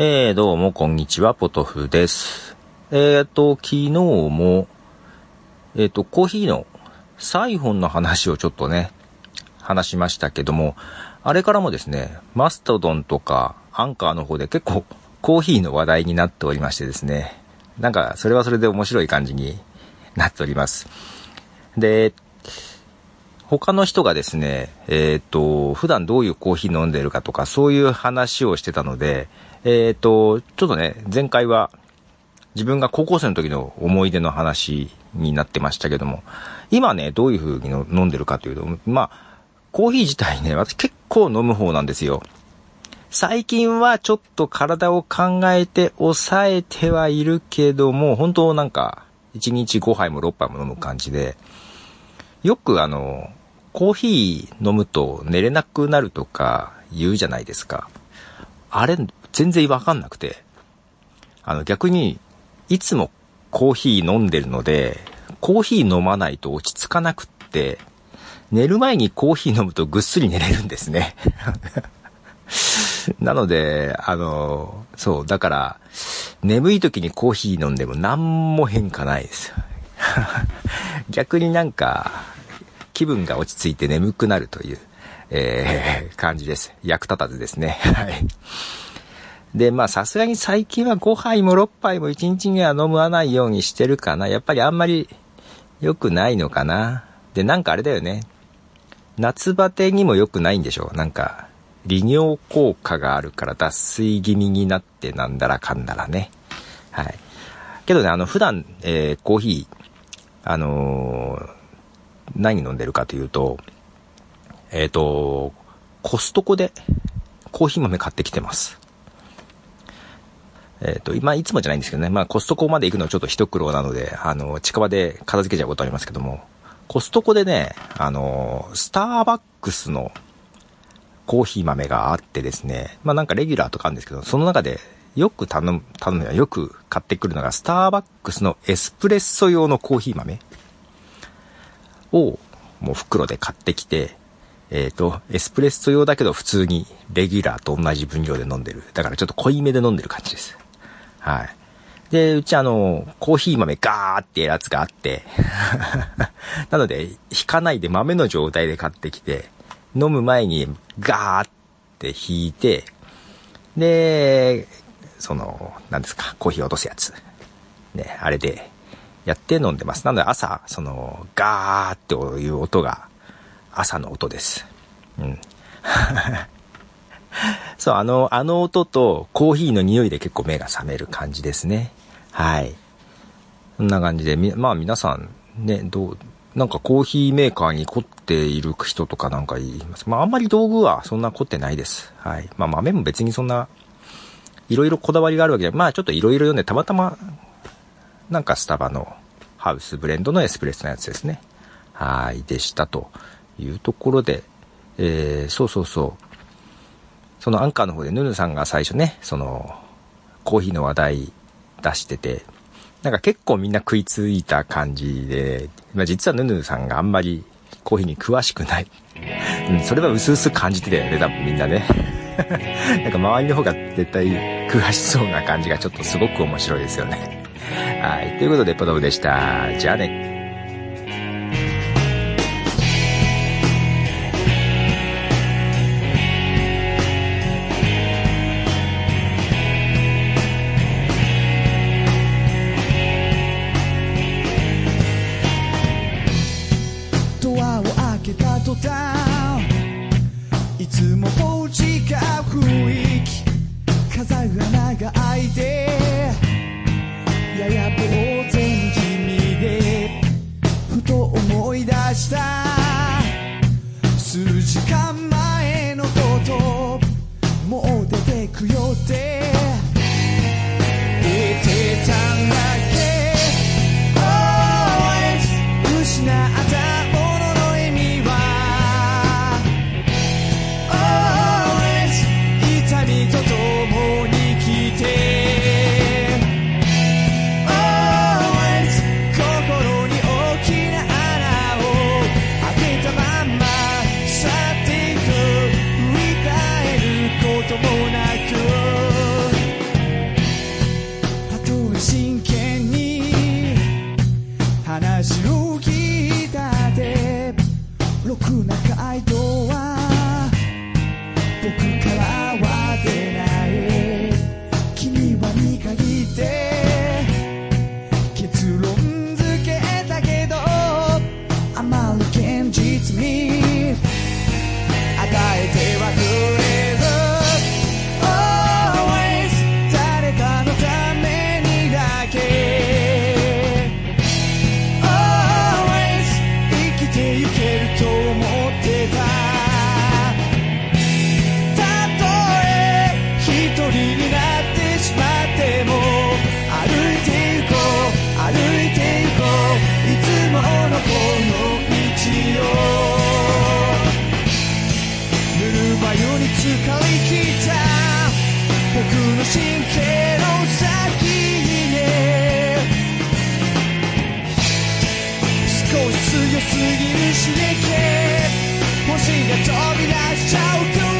えー、どうも、こんにちは、ポトフです。えーと、昨日も、えーと、コーヒーのサイフォンの話をちょっとね、話しましたけども、あれからもですね、マストドンとかアンカーの方で結構コーヒーの話題になっておりましてですね、なんかそれはそれで面白い感じになっております。で、他の人がですね、えっ、と、普段どういうコーヒー飲んでるかとか、そういう話をしてたので、えっ、と、ちょっとね、前回は自分が高校生の時の思い出の話になってましたけども、今ね、どういう風に飲んでるかというと、まあ、コーヒー自体ね、私結構飲む方なんですよ。最近はちょっと体を考えて抑えてはいるけども、本当なんか、1日5杯も6杯も飲む感じで、よくあの、コーヒー飲むと寝れなくなるとか言うじゃないですか。あれ、全然わかんなくて。あの逆に、いつもコーヒー飲んでるので、コーヒー飲まないと落ち着かなくって、寝る前にコーヒー飲むとぐっすり寝れるんですね。なので、あの、そう、だから、眠い時にコーヒー飲んでも何も変化ないですよ。逆になんか、気分が落ち着いて眠くなるという、えー、感じです。役立たずですね。はい。で、まあさすがに最近は5杯も6杯も1日には飲まないようにしてるかな。やっぱりあんまり良くないのかな。で、なんかあれだよね。夏バテにも良くないんでしょう。なんか、利尿効果があるから脱水気味になってなんだらかんだらね。はい。けどね、あの、普段、えー、コーヒー、あのー、何飲んでるかというと、えっ、ー、と、コストコでコーヒー豆買ってきてます。えっ、ー、と、今、いつもじゃないんですけどね、まあ、コストコまで行くのはちょっと一苦労なので、あの、近場で片付けちゃうことありますけども、コストコでね、あの、スターバックスのコーヒー豆があってですね、まあなんかレギュラーとかあるんですけど、その中でよく頼む、頼むよく買ってくるのが、スターバックスのエスプレッソ用のコーヒー豆。をもう袋で買ってきて、えっ、ー、と、エスプレッソ用だけど普通にレギュラーと同じ分量で飲んでる。だからちょっと濃いめで飲んでる感じです。はい。で、うちあの、コーヒー豆ガーってやつがあって、なので、引かないで豆の状態で買ってきて、飲む前にガーって引いて、で、その、何ですか、コーヒー落とすやつ。ね、あれでやって飲んでます。なので朝、その、ガーっていう音が朝の音です。うん。そう、あの、あの音とコーヒーの匂いで結構目が覚める感じですね。はい。こんな感じで、まあ皆さんね、どう、なんかコーヒーメーカーに凝っている人とかなんか言います。まああんまり道具はそんな凝ってないです。はい。まあ豆も別にそんな、いろいろこだわりがあるわけで、まあちょっといろいろ読んでたまたまなんかスタバのハウスブレンドのエスプレッソのやつですね。はい、でしたというところで、えー、そうそうそう。そのアンカーの方でヌヌさんが最初ね、その、コーヒーの話題出してて、なんか結構みんな食いついた感じで、まあ、実はヌヌさんがあんまりコーヒーに詳しくない。うん、それは薄々感じてたよね、多分みんなね。なんか周りの方が絶対詳しそうな感じがちょっとすごく面白いですよね。はい。ということで、ポトフでした。じゃあね。いつもと違う雰囲気風穴が開いて真剣に話を強すぎる刺激星が飛び出しちゃう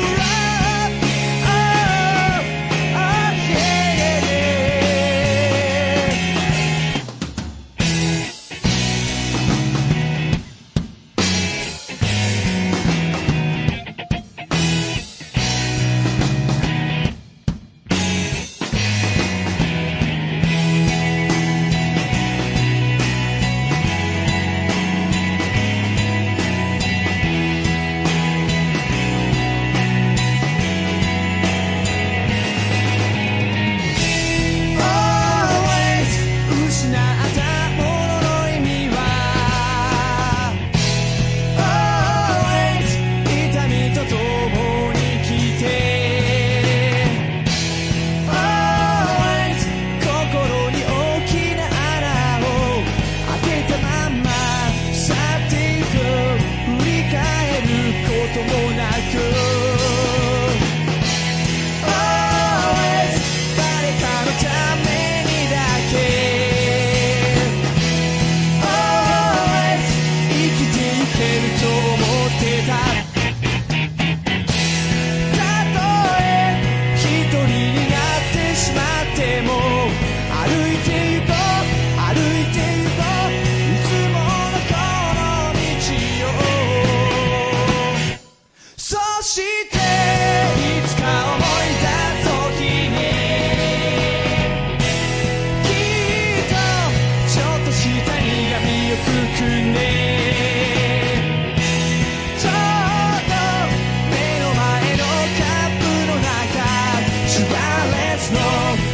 dialect snow.